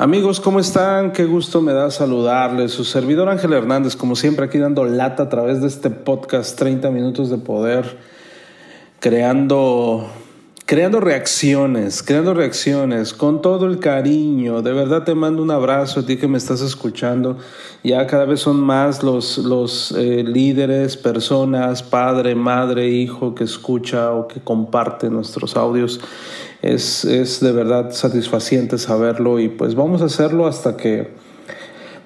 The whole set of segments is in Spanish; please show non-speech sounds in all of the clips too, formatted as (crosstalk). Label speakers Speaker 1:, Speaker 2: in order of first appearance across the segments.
Speaker 1: Amigos, ¿cómo están? Qué gusto me da saludarles. Su servidor Ángel Hernández, como siempre, aquí dando lata a través de este podcast 30 minutos de poder, creando creando reacciones, creando reacciones con todo el cariño. De verdad te mando un abrazo a ti que me estás escuchando. Ya cada vez son más los, los eh, líderes, personas, padre, madre, hijo que escucha o que comparte nuestros audios. Es, es de verdad satisfaciente saberlo y pues vamos a hacerlo hasta que,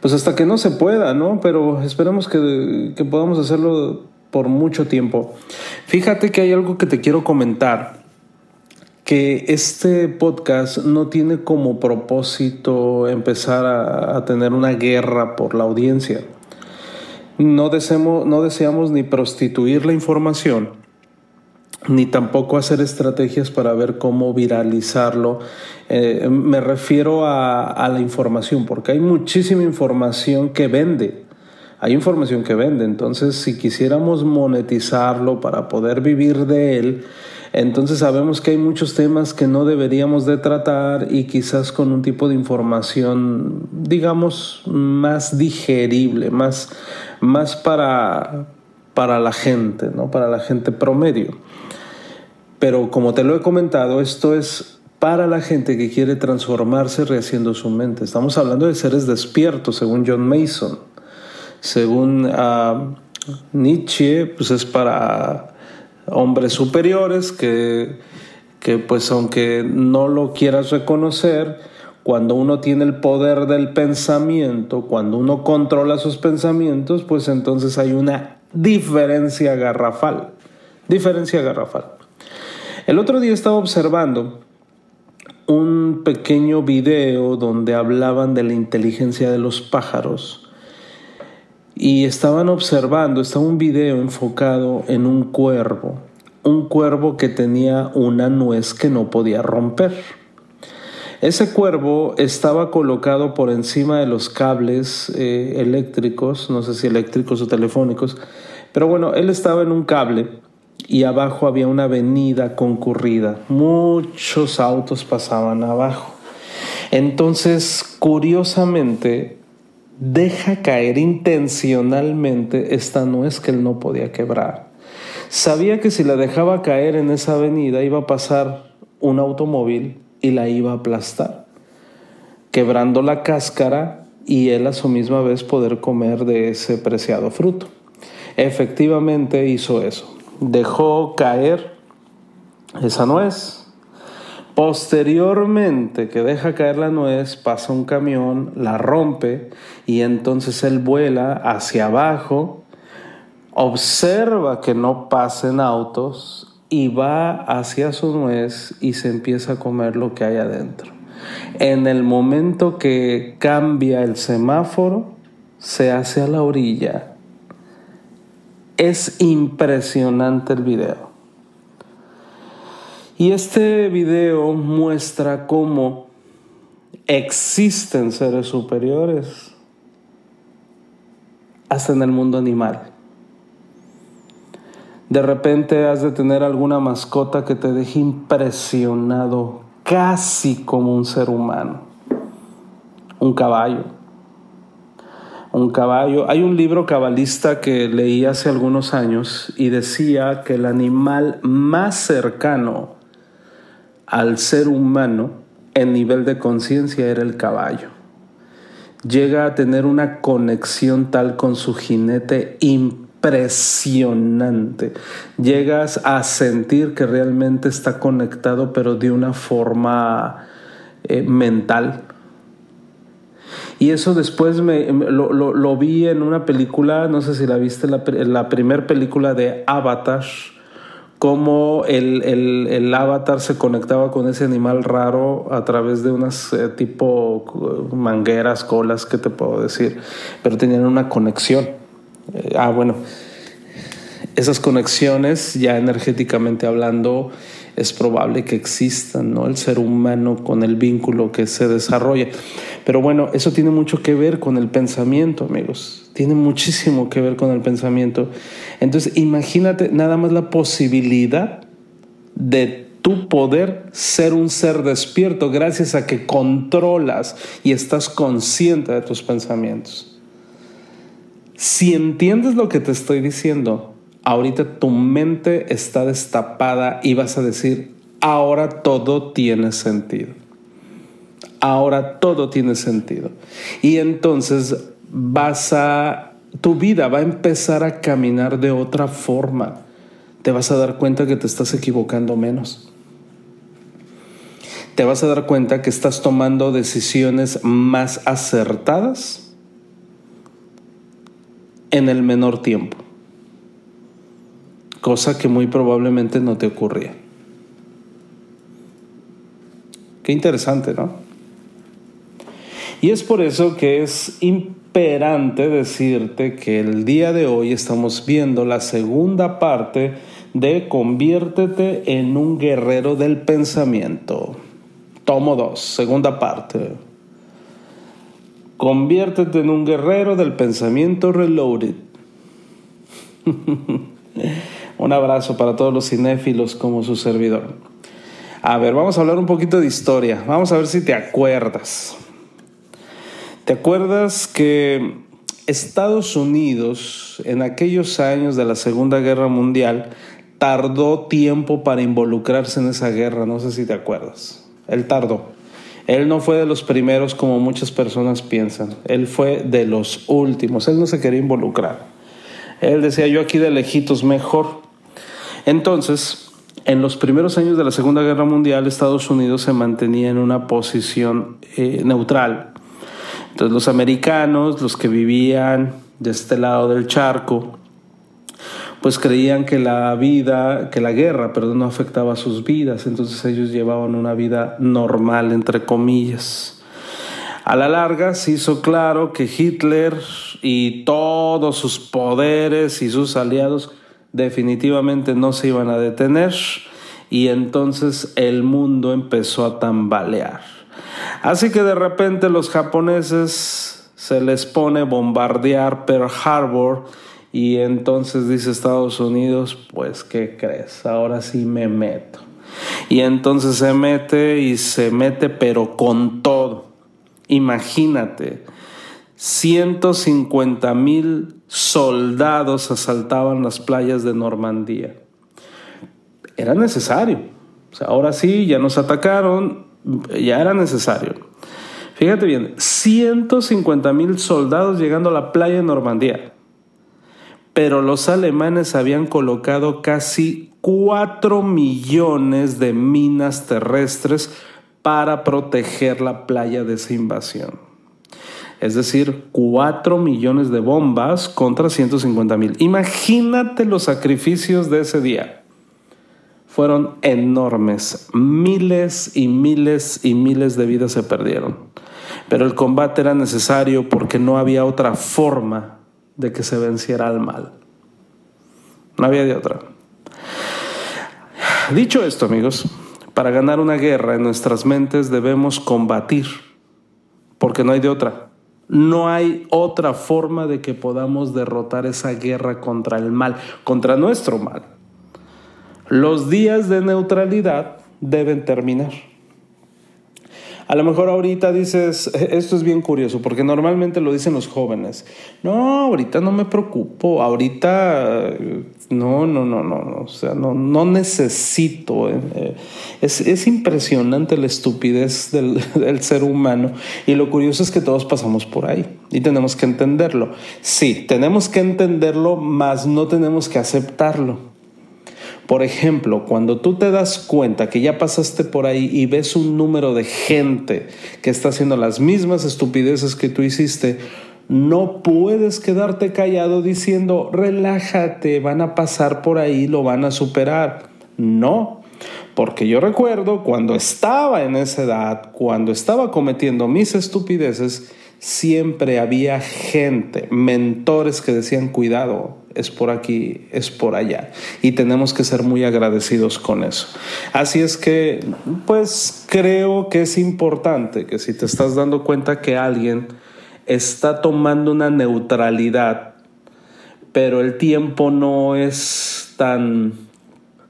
Speaker 1: pues hasta que no se pueda, ¿no? Pero esperemos que, que podamos hacerlo por mucho tiempo. Fíjate que hay algo que te quiero comentar que este podcast no tiene como propósito empezar a, tener una guerra por la audiencia. No deseamos, no deseamos ni prostituir la información, ni tampoco hacer estrategias para ver cómo viralizarlo. Eh, me refiero a la información, porque hay muchísima información que vende. Hay información que vende, entonces si quisiéramos monetizarlo para poder vivir de él, entonces sabemos que hay muchos temas que no deberíamos de tratar y quizás con un tipo de información, digamos, más digerible, más, más para, para la gente, ¿no? Para la gente promedio. Pero como te lo he comentado, esto es para la gente que quiere transformarse rehaciendo su mente. Estamos hablando de seres despiertos, según John Mason. Según uh, Nietzsche, pues es para hombres superiores que, que pues aunque no lo quieras reconocer, cuando uno tiene el poder del pensamiento, cuando uno controla sus pensamientos, pues entonces hay una diferencia garrafal. Diferencia garrafal. El otro día estaba observando un pequeño video donde hablaban de la inteligencia de los pájaros y estaban observando, estaba un video enfocado en un cuervo, un cuervo que tenía una nuez que no podía romper. Ese cuervo estaba colocado por encima de los cables eh, eléctricos, no sé si eléctricos o telefónicos, pero bueno, él estaba en un cable y abajo había una avenida concurrida. Muchos autos pasaban abajo. Entonces, curiosamente, deja caer intencionalmente esta nuez que él no podía quebrar. Sabía que si la dejaba caer en esa avenida iba a pasar un automóvil y la iba a aplastar, quebrando la cáscara y él a su misma vez poder comer de ese preciado fruto. Efectivamente hizo eso. Dejó caer esa nuez, Posteriormente que deja caer la nuez, pasa un camión, la rompe y entonces él vuela hacia abajo, observa que no pasen autos y va hacia su nuez y se empieza a comer lo que hay adentro. En el momento que cambia el semáforo, se hace a la orilla. Es impresionante el video. Y este video muestra cómo existen seres superiores hasta en el mundo animal. De repente has de tener alguna mascota que te deje impresionado casi como un ser humano. Un caballo. Un caballo. Hay un libro cabalista que leí hace algunos años y decía que el animal más cercano al ser humano en nivel de conciencia era el caballo. Llega a tener una conexión tal con su jinete impresionante. Llegas a sentir que realmente está conectado, pero de una forma eh, mental. Y eso después me, lo, vi en una película, no sé si la viste, la, la primera película de Avatar cómo el, avatar se conectaba con ese animal raro a través de unas eh, tipo mangueras, colas, ¿qué te puedo decir? Pero tenían una conexión. Eh, ah, bueno, esas conexiones ya energéticamente hablando es probable que existan, ¿no? El ser humano con el vínculo que se desarrolla. Pero bueno, eso tiene mucho que ver con el pensamiento, amigos. Tiene muchísimo que ver con el pensamiento. Entonces, imagínate nada más la posibilidad de tu poder ser un ser despierto gracias a que controlas y estás consciente de tus pensamientos. Si entiendes lo que te estoy diciendo, ahorita tu mente está destapada y vas a decir, ahora todo tiene sentido. Ahora todo tiene sentido. Y entonces vas a, tu vida va a empezar a caminar de otra forma. Te vas a dar cuenta que te estás equivocando menos. Te vas a dar cuenta que estás tomando decisiones más acertadas en el menor tiempo. Cosa que muy probablemente no te ocurría. Qué interesante, ¿no? Y es por eso que es imperante decirte que el día de hoy estamos viendo la segunda parte de Conviértete en un guerrero del pensamiento. Tomo 2, segunda parte. Conviértete en un guerrero del pensamiento reloaded. (laughs) un abrazo para todos los cinéfilos como su servidor. A ver, vamos a hablar un poquito de historia. Vamos a ver si te acuerdas. ¿Te acuerdas que Estados Unidos en aquellos años de la Segunda Guerra Mundial tardó tiempo para involucrarse en esa guerra? No sé si te acuerdas. Él tardó. Él no fue de los primeros como muchas personas piensan. Él fue de los últimos. Él no se quería involucrar. Él decía, yo aquí de lejitos mejor. Entonces, en los primeros años de la Segunda Guerra Mundial, Estados Unidos se mantenía en una posición eh, neutral entonces los americanos, los que vivían de este lado del charco, pues creían que la vida, que la guerra, perdón, no afectaba sus vidas, entonces ellos llevaban una vida normal, entre comillas. A la larga se hizo claro que Hitler y todos sus poderes y sus aliados definitivamente no se iban a detener y entonces el mundo empezó a tambalear. Así que de repente los japoneses se les pone bombardear Pearl Harbor y entonces dice Estados Unidos, pues ¿qué crees? Ahora sí me meto. Y entonces se mete y se mete pero con todo. Imagínate, 150 mil soldados asaltaban las playas de Normandía. Era necesario. Ahora sí, ya nos atacaron, ya era necesario. Fíjate bien, 150 mil soldados llegando a la playa de Normandía. Pero los alemanes habían colocado casi 4 millones de minas terrestres para proteger la playa de esa invasión. Es decir, 4 millones de bombas contra 150 mil. Imagínate los sacrificios de ese día fueron enormes. Miles y miles y miles de vidas se perdieron. Pero el combate era necesario porque no había otra forma de que se venciera al mal. No había de otra. Dicho esto, amigos, para ganar una guerra en nuestras mentes debemos combatir, porque no hay de otra. No hay otra forma de que podamos derrotar esa guerra contra el mal, contra nuestro mal. Los días de neutralidad deben terminar. A lo mejor ahorita dices, e-, esto es bien curioso, porque normalmente lo dicen los jóvenes. No, ahorita no me preocupo, ahorita no, no, no, no, o sea, no, no necesito. Eh, eh, es, es, impresionante la estupidez del, (laughs) del ser humano y lo curioso es que todos pasamos por ahí y tenemos que entenderlo. Sí, tenemos que entenderlo, mas no tenemos que aceptarlo. Por ejemplo, cuando tú te das cuenta que ya pasaste por ahí y ves un número de gente que está haciendo las mismas estupideces que tú hiciste, no puedes quedarte callado diciendo, relájate, van a pasar por ahí, lo van a superar. No, porque yo recuerdo cuando estaba en esa edad, cuando estaba cometiendo mis estupideces, siempre había gente, mentores que decían, cuidado, es por aquí, es por allá. Y tenemos que ser muy agradecidos con eso. Así es que, pues creo que es importante que si te estás dando cuenta que alguien está tomando una neutralidad, pero el tiempo no es tan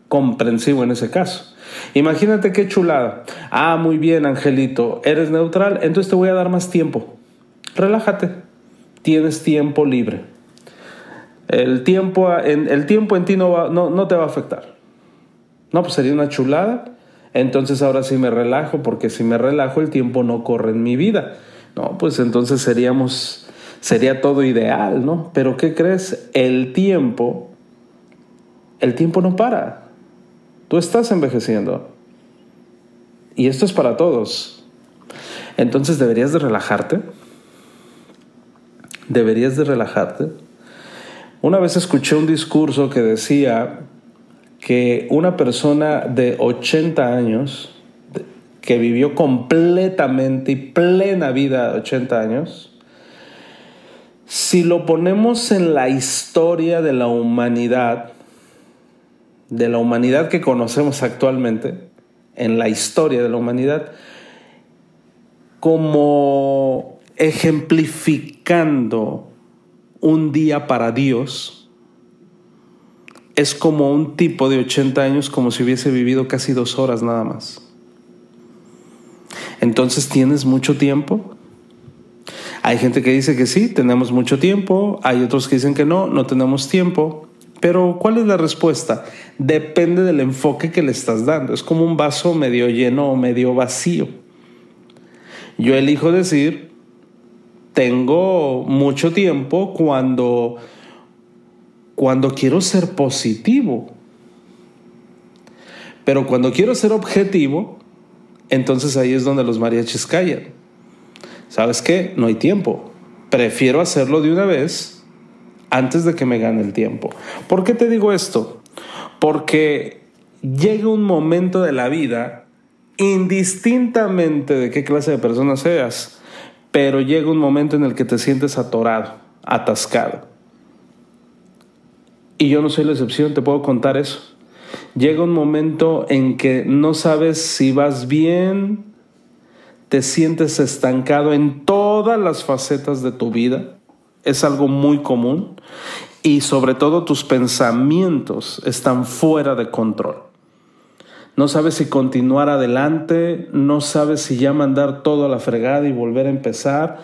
Speaker 1: comprensivo en ese caso. Imagínate qué chulada. Ah, muy bien, Angelito, eres neutral, entonces te voy a dar más tiempo relájate, tienes tiempo libre. El tiempo en, el tiempo en ti no, no, no te va a afectar. No, pues sería una chulada. Entonces ahora sí me relajo, porque si me relajo el tiempo no corre en mi vida. No, pues entonces seríamos, sería todo ideal, ¿no? Pero ¿qué crees? El tiempo, el tiempo no para. Tú estás envejeciendo. Y esto es para todos. Entonces deberías de relajarte deberías de relajarte. Una vez escuché un discurso que decía que una persona de 80 años, que vivió completamente y plena vida de 80 años, si lo ponemos en la historia de la humanidad, de la humanidad que conocemos actualmente, en la historia de la humanidad, como ejemplificando un día para Dios, es como un tipo de 80 años como si hubiese vivido casi dos horas nada más. Entonces, ¿tienes mucho tiempo? Hay gente que dice que sí, tenemos mucho tiempo, hay otros que dicen que no, no tenemos tiempo. Pero ¿cuál es la respuesta? Depende del enfoque que le estás dando. Es como un vaso medio lleno o medio vacío. Yo elijo decir, tengo mucho tiempo cuando, cuando quiero ser positivo. Pero cuando quiero ser objetivo, entonces ahí es donde los mariachis callan. ¿Sabes qué? No hay tiempo. Prefiero hacerlo de una vez antes de que me gane el tiempo. ¿Por qué te digo esto? Porque llega un momento de la vida, indistintamente de qué clase de persona seas, pero llega un momento en el que te sientes atorado, atascado. Y yo no soy la excepción, te puedo contar eso. Llega un momento en que no sabes si vas bien, te sientes estancado en todas las facetas de tu vida, es algo muy común, y sobre todo tus pensamientos están fuera de control no sabes si continuar adelante, no sabes si ya mandar todo a la fregada y volver a empezar.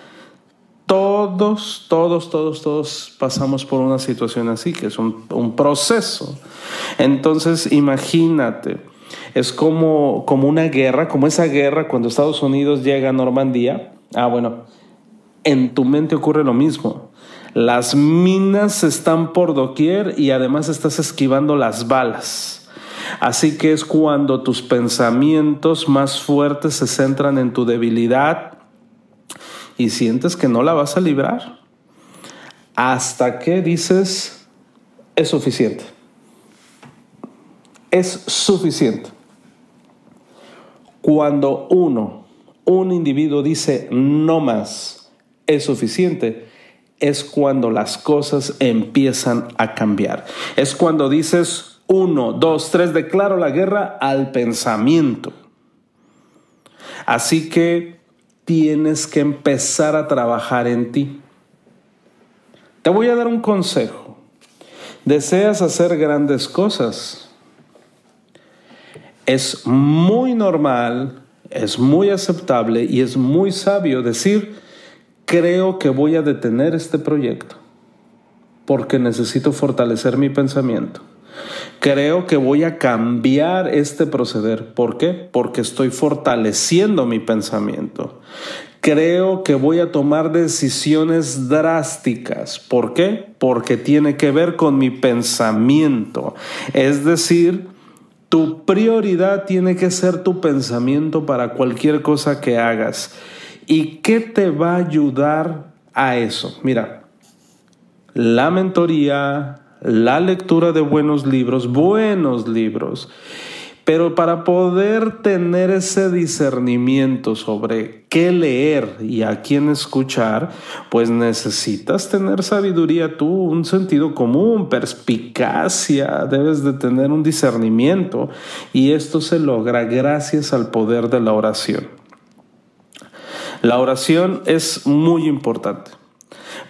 Speaker 1: Todos, todos, todos, todos pasamos por una situación así, que es un, proceso. Entonces, imagínate, es como, como una guerra, como esa guerra cuando Estados Unidos llega a Normandía. Ah, bueno, en tu mente ocurre lo mismo. Las minas están por doquier y además estás esquivando las balas. Así que es cuando tus pensamientos más fuertes se centran en tu debilidad y sientes que no la vas a librar. Hasta que dices, es suficiente. Es suficiente. Cuando uno, un individuo dice, no más, es suficiente, es cuando las cosas empiezan a cambiar. Es cuando dices, uno, dos, tres, declaro la guerra al pensamiento. Así que tienes que empezar a trabajar en ti. Te voy a dar un consejo. Deseas hacer grandes cosas. Es muy normal, es muy aceptable y es muy sabio decir, creo que voy a detener este proyecto porque necesito fortalecer mi pensamiento. Creo que voy a cambiar este proceder. ¿Por qué? Porque estoy fortaleciendo mi pensamiento. Creo que voy a tomar decisiones drásticas. ¿Por qué? Porque tiene que ver con mi pensamiento. Es decir, tu prioridad tiene que ser tu pensamiento para cualquier cosa que hagas. ¿Y qué te va a ayudar a eso? Mira, la mentoría, la lectura de buenos libros, buenos libros. Pero para poder tener ese discernimiento sobre qué leer y a quién escuchar, pues necesitas tener sabiduría tú, un sentido común, perspicacia, debes de tener un discernimiento y esto se logra gracias al poder de la oración. La oración es muy importante.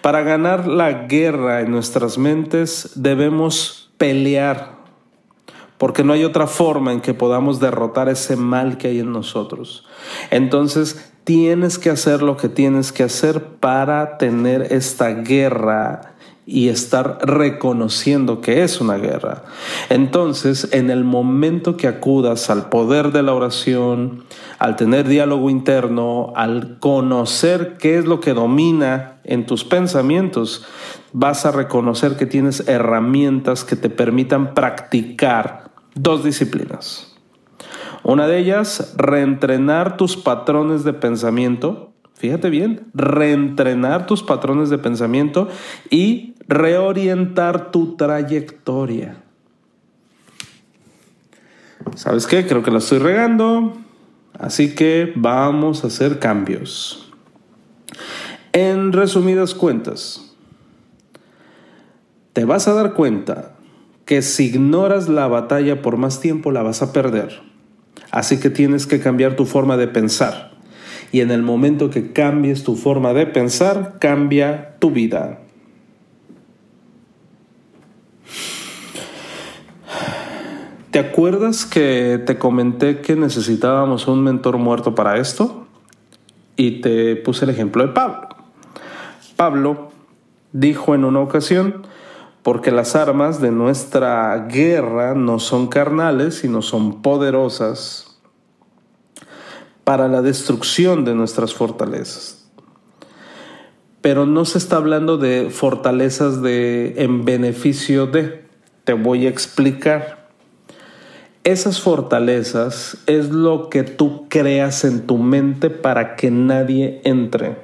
Speaker 1: Para ganar la guerra en nuestras mentes debemos pelear, porque no hay otra forma en que podamos derrotar ese mal que hay en nosotros. Entonces tienes que hacer lo que tienes que hacer para tener esta guerra y estar reconociendo que es una guerra. Entonces, en el momento que acudas al poder de la oración, al tener diálogo interno, al conocer qué es lo que domina en tus pensamientos, vas a reconocer que tienes herramientas que te permitan practicar dos disciplinas. Una de ellas, reentrenar tus patrones de pensamiento Fíjate bien, reentrenar tus patrones de pensamiento y reorientar tu trayectoria. ¿Sabes qué? Creo que la estoy regando. Así que vamos a hacer cambios. En resumidas cuentas, te vas a dar cuenta que si ignoras la batalla por más tiempo la vas a perder. Así que tienes que cambiar tu forma de pensar y en el momento que cambies tu forma de pensar, cambia tu vida. ¿Te acuerdas que te comenté que necesitábamos un mentor muerto para esto? Y te puse el ejemplo de Pablo. Pablo dijo en una ocasión, porque las armas de nuestra guerra no son carnales, sino son poderosas para la destrucción de nuestras fortalezas. Pero no se está hablando de fortalezas de en beneficio de. Te voy a explicar. Esas fortalezas es lo que tú creas en tu mente para que nadie entre.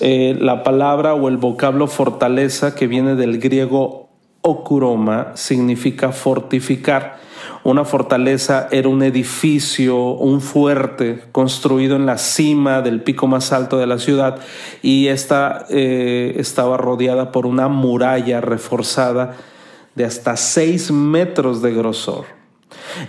Speaker 1: Eh, la palabra o el vocablo fortaleza que viene del griego okuroma significa fortificar una fortaleza era un edificio, un fuerte construido en la cima del pico más alto de la ciudad y esta eh, estaba rodeada por una muralla reforzada de hasta seis metros de grosor.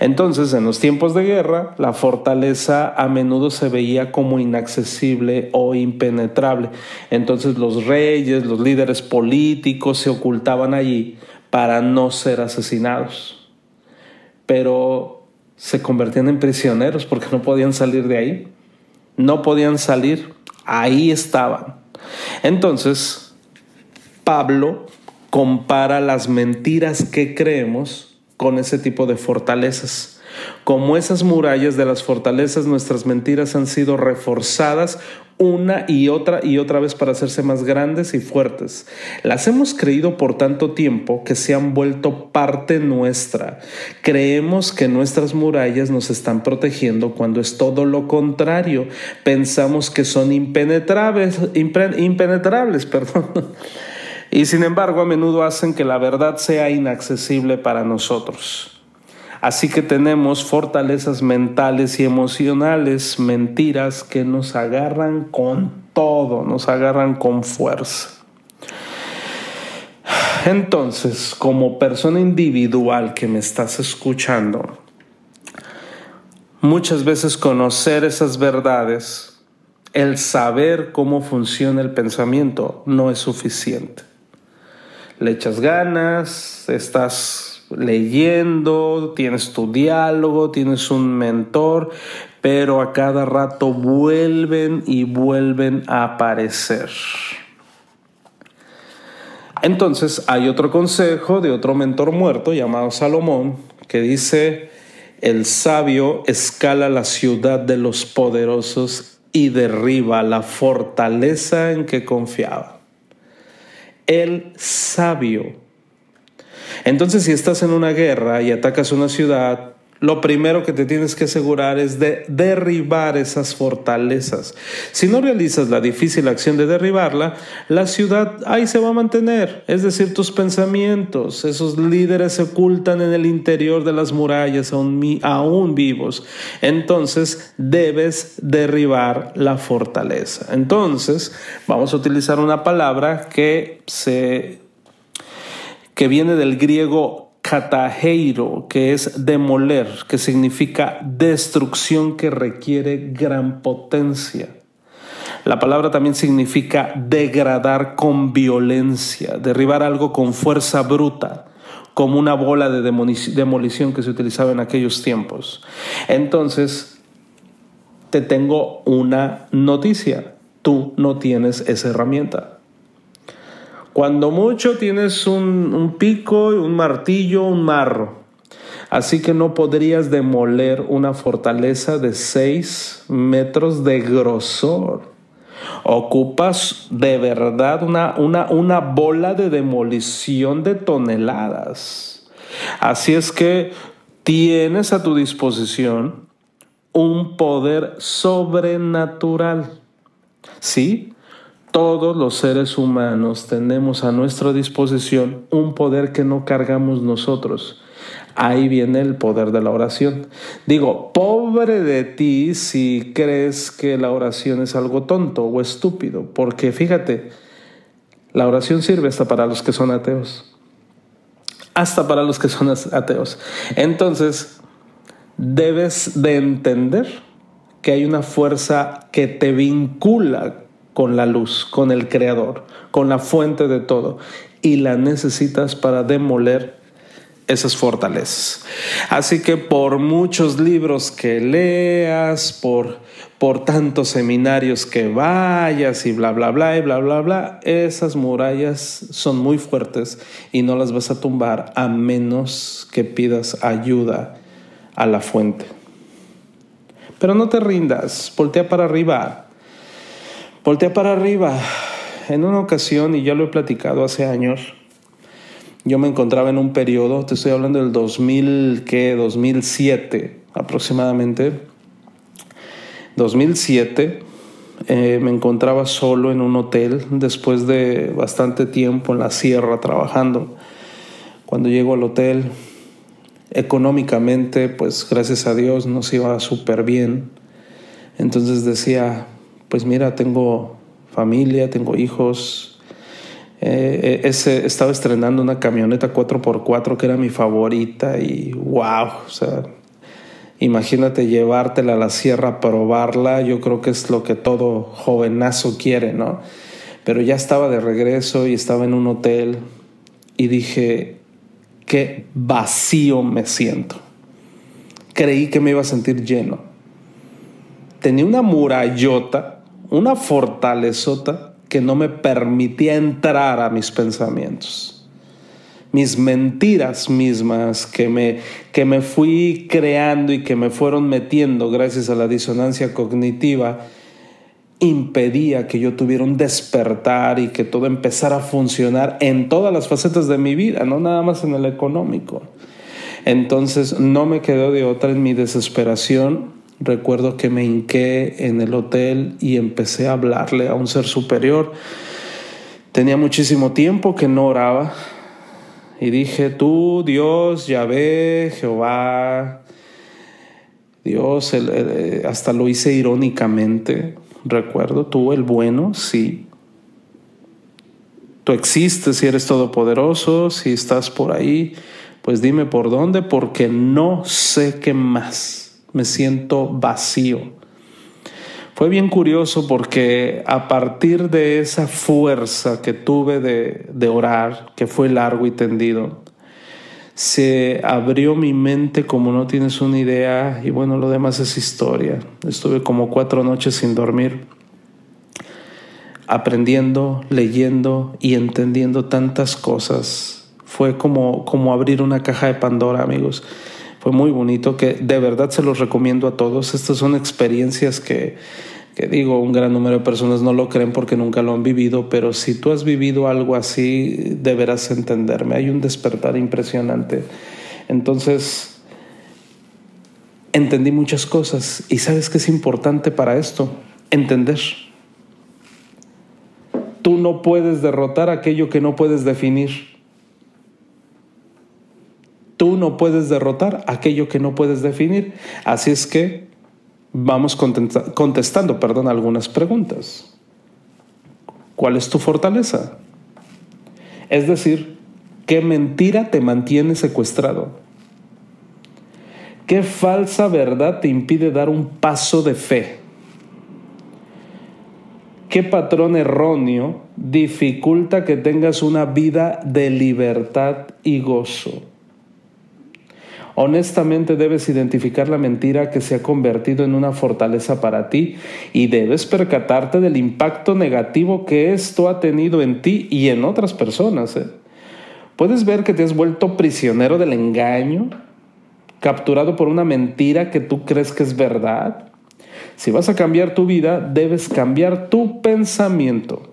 Speaker 1: Entonces, en los tiempos de guerra, la fortaleza a menudo se veía como inaccesible o impenetrable. Entonces los reyes, los líderes políticos se ocultaban allí para no ser asesinados pero se convertían en prisioneros porque no podían salir de ahí. No podían salir, ahí estaban. Entonces, Pablo compara las mentiras que creemos con ese tipo de fortalezas. Como esas murallas de las fortalezas, nuestras mentiras han sido reforzadas una y otra y otra vez para hacerse más grandes y fuertes. Las hemos creído por tanto tiempo que se han vuelto parte nuestra. Creemos que nuestras murallas nos están protegiendo cuando es todo lo contrario. Pensamos que son impenetrables, impenetrables, (laughs) perdón. Y sin embargo, a menudo hacen que la verdad sea inaccesible para nosotros. Así que tenemos fortalezas mentales y emocionales, mentiras que nos agarran con todo, nos agarran con fuerza. Entonces, como persona individual que me estás escuchando, muchas veces conocer esas verdades, el saber cómo funciona el pensamiento, no es suficiente. Le echas ganas, estás leyendo, tienes tu diálogo, tienes un mentor, pero a cada rato vuelven y vuelven a aparecer. Entonces hay otro consejo de otro mentor muerto llamado Salomón que dice, el sabio escala la ciudad de los poderosos y derriba la fortaleza en que confiaba. El sabio. Entonces, si estás en una guerra y atacas una ciudad, lo primero que te tienes que asegurar es de derribar esas fortalezas. Si no realizas la difícil acción de derribarla, la ciudad ahí se va a mantener. Es decir, tus pensamientos, esos líderes se ocultan en el interior de las murallas aún, vivos. Entonces debes derribar la fortaleza. Entonces vamos a utilizar una palabra que se que viene del griego Catajeiro, que es demoler, que significa destrucción que requiere gran potencia. La palabra también significa degradar con violencia, derribar algo con fuerza bruta, como una bola de demolición que se utilizaba en aquellos tiempos. Entonces, te tengo una noticia. Tú no tienes esa herramienta. Cuando mucho tienes un, pico, un martillo, un marro. Así que no podrías demoler una fortaleza de 6 metros de grosor. Ocupas de verdad una, una, una bola de demolición de toneladas. Así es que tienes a tu disposición un poder sobrenatural. ¿Sí? Todos los seres humanos tenemos a nuestra disposición un poder que no cargamos nosotros. Ahí viene el poder de la oración. Digo, pobre de ti si crees que la oración es algo tonto o estúpido, porque fíjate, la oración sirve hasta para los que son ateos. Hasta para los que son ateos. Entonces, debes de entender que hay una fuerza que te vincula con la luz, con el creador, con la fuente de todo. Y la necesitas para demoler esas fortalezas. Así que por muchos libros que leas, por, por tantos seminarios que vayas y bla, bla, bla, y bla, bla, bla, esas murallas son muy fuertes y no las vas a tumbar a menos que pidas ayuda a la fuente. Pero no te rindas, voltea para arriba, Voltea para arriba. En una ocasión, y ya lo he platicado hace años, yo me encontraba en un periodo, te estoy hablando del 2000, ¿qué? 2007 aproximadamente. 2007 eh, me encontraba solo en un hotel después de bastante tiempo en la sierra trabajando. Cuando llego al hotel, económicamente, pues gracias a Dios nos iba súper bien. Entonces decía, pues mira, tengo familia, tengo hijos. Eh, ese, estaba estrenando una camioneta 4x4 que era mi favorita y wow, o sea, imagínate llevártela a la sierra, probarla, yo creo que es lo que todo jovenazo quiere, ¿no? Pero ya estaba de regreso y estaba en un hotel y dije, qué vacío me siento. Creí que me iba a sentir lleno. Tenía una murallota una fortalezota que no me permitía entrar a mis pensamientos. Mis mentiras mismas que me, que me fui creando y que me fueron metiendo gracias a la disonancia cognitiva, impedía que yo tuviera un despertar y que todo empezara a funcionar en todas las facetas de mi vida, no nada más en el económico. Entonces no me quedó de otra en mi desesperación Recuerdo que me hinqué en el hotel y empecé a hablarle a un ser superior. Tenía muchísimo tiempo que no oraba y dije, tú, Dios, Yahvé, Jehová, Dios, hasta lo hice irónicamente, recuerdo, tú el bueno, sí. Tú existes si eres todopoderoso, si estás por ahí, pues dime por dónde, porque no sé qué más me siento vacío. Fue bien curioso porque a partir de esa fuerza que tuve de, orar, que fue largo y tendido, se abrió mi mente como no tienes una idea y bueno, lo demás es historia. Estuve como cuatro noches sin dormir, aprendiendo, leyendo y entendiendo tantas cosas. Fue como, como abrir una caja de Pandora, amigos fue muy bonito, que de verdad se los recomiendo a todos. Estas son experiencias que, que digo, un gran número de personas no lo creen porque nunca lo han vivido, pero si tú has vivido algo así, deberás entenderme. Hay un despertar impresionante. Entonces, entendí muchas cosas. ¿Y sabes qué es importante para esto? Entender. Tú no puedes derrotar aquello que no puedes definir. Tú no puedes derrotar aquello que no puedes definir. Así es que vamos contestando perdón, algunas preguntas. ¿Cuál es tu fortaleza? Es decir, ¿qué mentira te mantiene secuestrado? ¿Qué falsa verdad te impide dar un paso de fe? ¿Qué patrón erróneo dificulta que tengas una vida de libertad y gozo? Honestamente debes identificar la mentira que se ha convertido en una fortaleza para ti y debes percatarte del impacto negativo que esto ha tenido en ti y en otras personas. ¿eh? Puedes ver que te has vuelto prisionero del engaño, capturado por una mentira que tú crees que es verdad. Si vas a cambiar tu vida, debes cambiar tu pensamiento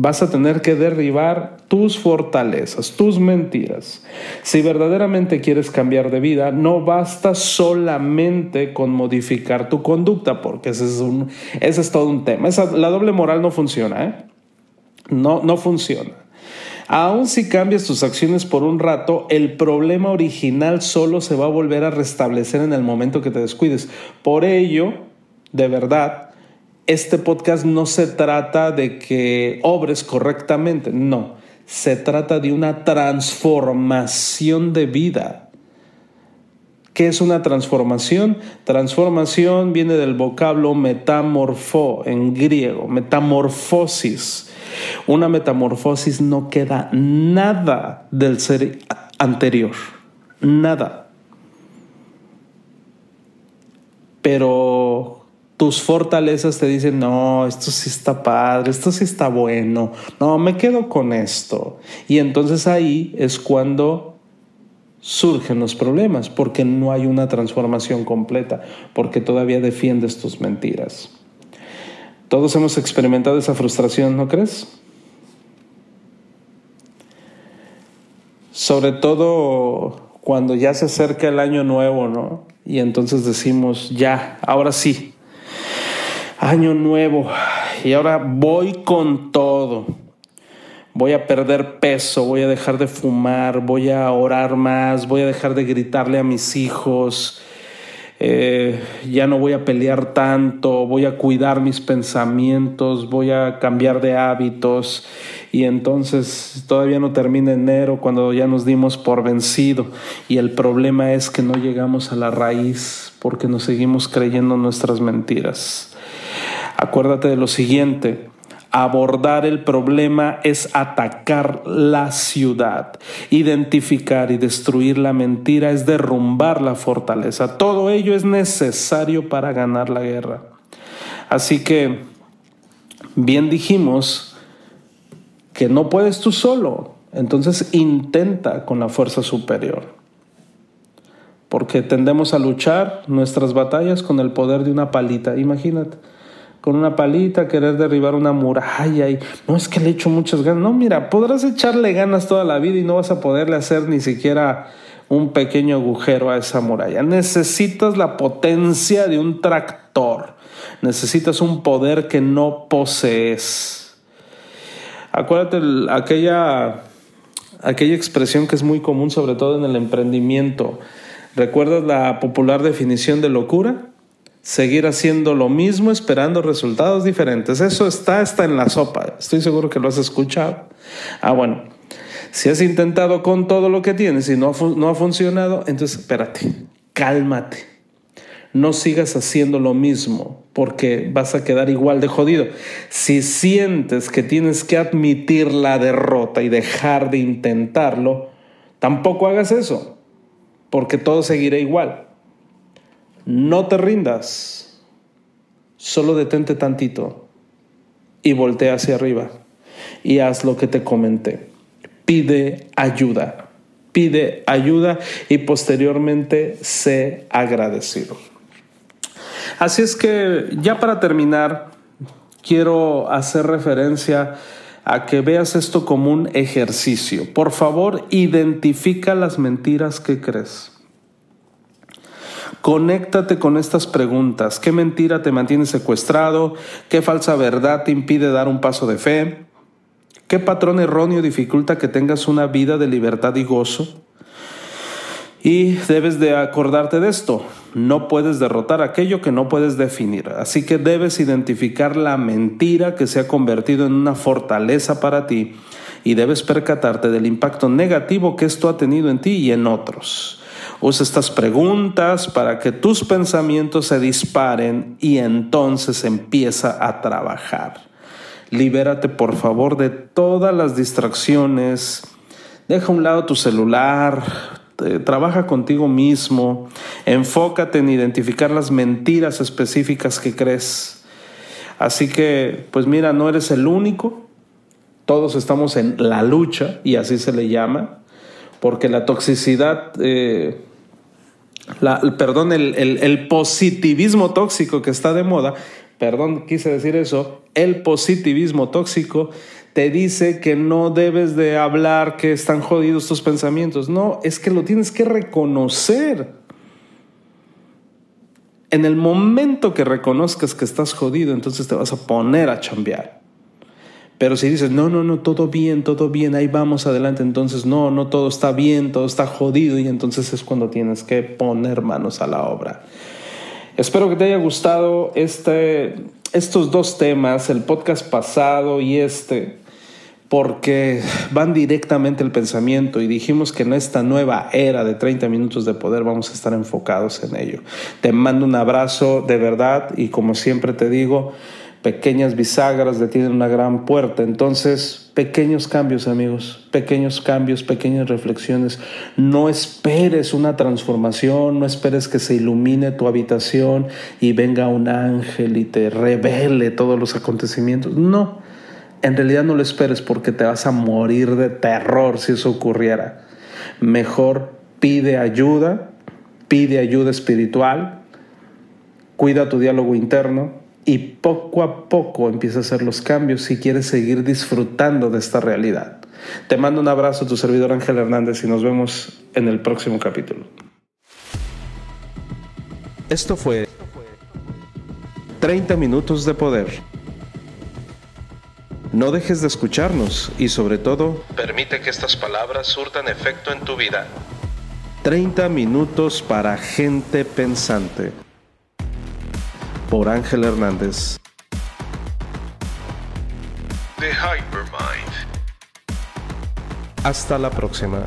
Speaker 1: vas a tener que derribar tus fortalezas, tus mentiras. Si verdaderamente quieres cambiar de vida, no basta solamente con modificar tu conducta, porque ese es, todo un tema. la doble moral no funciona, ¿eh? No, no funciona. Aun si cambias tus acciones por un rato, el problema original solo se va a volver a restablecer en el momento que te descuides. Por ello, de verdad, este podcast no se trata de que obres correctamente, no, se trata de una transformación de vida. ¿Qué es una transformación? Transformación viene del vocablo metamorfo en griego, metamorfosis. Una metamorfosis no queda nada del ser anterior, nada. Pero tus fortalezas te dicen, no, esto sí está padre, esto sí está bueno, no, me quedo con esto. Y entonces ahí es cuando surgen los problemas, porque no hay una transformación completa, porque todavía defiendes tus mentiras. Todos hemos experimentado esa frustración, ¿no crees? Sobre todo cuando ya se acerca el año nuevo, ¿no? Y entonces decimos, ya, ahora sí, año nuevo y ahora voy con todo. Voy a perder peso, voy a dejar de fumar, voy a orar más, voy a dejar de gritarle a mis hijos, eh, ya no voy a pelear tanto, voy a cuidar mis pensamientos, voy a cambiar de hábitos y entonces todavía no termina enero cuando ya nos dimos por vencido y el problema es que no llegamos a la raíz porque nos seguimos creyendo nuestras mentiras. Acuérdate de lo siguiente. Abordar el problema es atacar la ciudad. Identificar y destruir la mentira es derrumbar la fortaleza. Todo ello es necesario para ganar la guerra. Así que, bien dijimos que no puedes tú solo. Entonces intenta con la fuerza superior. Porque tendemos a luchar nuestras batallas con el poder de una palita. Imagínate con una palita, querer derribar una muralla y no es que le echo muchas ganas. No, mira, podrás echarle ganas toda la vida y no vas a poderle hacer ni siquiera un pequeño agujero a esa muralla. Necesitas la potencia de un tractor. Necesitas un poder que no posees. Acuérdate aquella, aquella expresión que es muy común, sobre todo en el emprendimiento. ¿Recuerdas la popular definición de locura? Seguir haciendo lo mismo esperando resultados diferentes. Eso está, está en la sopa. Estoy seguro que lo has escuchado. Ah, bueno. Si has intentado con todo lo que tienes y no ha, no ha funcionado, entonces espérate, cálmate. No sigas haciendo lo mismo porque vas a quedar igual de jodido. Si sientes que tienes que admitir la derrota y dejar de intentarlo, tampoco hagas eso porque todo seguirá igual. No te rindas, solo detente tantito y voltea hacia arriba y haz lo que te comenté. Pide ayuda, pide ayuda y posteriormente sé agradecido. Así es que ya para terminar, quiero hacer referencia a que veas esto como un ejercicio. Por favor, identifica las mentiras que crees. Conéctate con estas preguntas. ¿Qué mentira te mantiene secuestrado? ¿Qué falsa verdad te impide dar un paso de fe? ¿Qué patrón erróneo dificulta que tengas una vida de libertad y gozo? Y debes de acordarte de esto. No puedes derrotar aquello que no puedes definir. Así que debes identificar la mentira que se ha convertido en una fortaleza para ti y debes percatarte del impacto negativo que esto ha tenido en ti y en otros. Usa estas preguntas para que tus pensamientos se disparen y entonces empieza a trabajar. Libérate por favor de todas las distracciones. Deja a un lado tu celular, trabaja contigo mismo, enfócate en identificar las mentiras específicas que crees. Así que, pues mira, no eres el único, todos estamos en la lucha, y así se le llama, porque la toxicidad, eh, perdón, el, el positivismo tóxico que está de moda, perdón, quise decir eso, el positivismo tóxico te dice que no debes de hablar que están jodidos tus pensamientos. No, es que lo tienes que reconocer. En el momento que reconozcas que estás jodido, entonces te vas a poner a chambear. Pero si dices, no, no, no, todo bien, todo bien, ahí vamos adelante, entonces no, no, todo está bien, todo está jodido y entonces es cuando tienes que poner manos a la obra. Espero que te haya gustado este, estos dos temas, el podcast pasado y este porque van directamente al pensamiento y dijimos que en esta nueva era de 30 minutos de poder vamos a estar enfocados en ello. Te mando un abrazo de verdad y como siempre te digo, pequeñas bisagras detienen una gran puerta. Entonces, pequeños cambios amigos, pequeños cambios, pequeñas reflexiones. No esperes una transformación, no esperes que se ilumine tu habitación y venga un ángel y te revele todos los acontecimientos. No en realidad no lo esperes porque te vas a morir de terror si eso ocurriera. Mejor pide ayuda, pide ayuda espiritual, cuida tu diálogo interno y poco a poco empieza a hacer los cambios si quieres seguir disfrutando de esta realidad. Te mando un abrazo, tu servidor Ángel Hernández, y nos vemos en el próximo capítulo. Esto fue 30 minutos de poder. No dejes de escucharnos y sobre todo, permite que estas palabras surtan efecto en tu vida. 30 minutos para gente pensante. Por Ángel Hernández. The Hypermind. Hasta la próxima.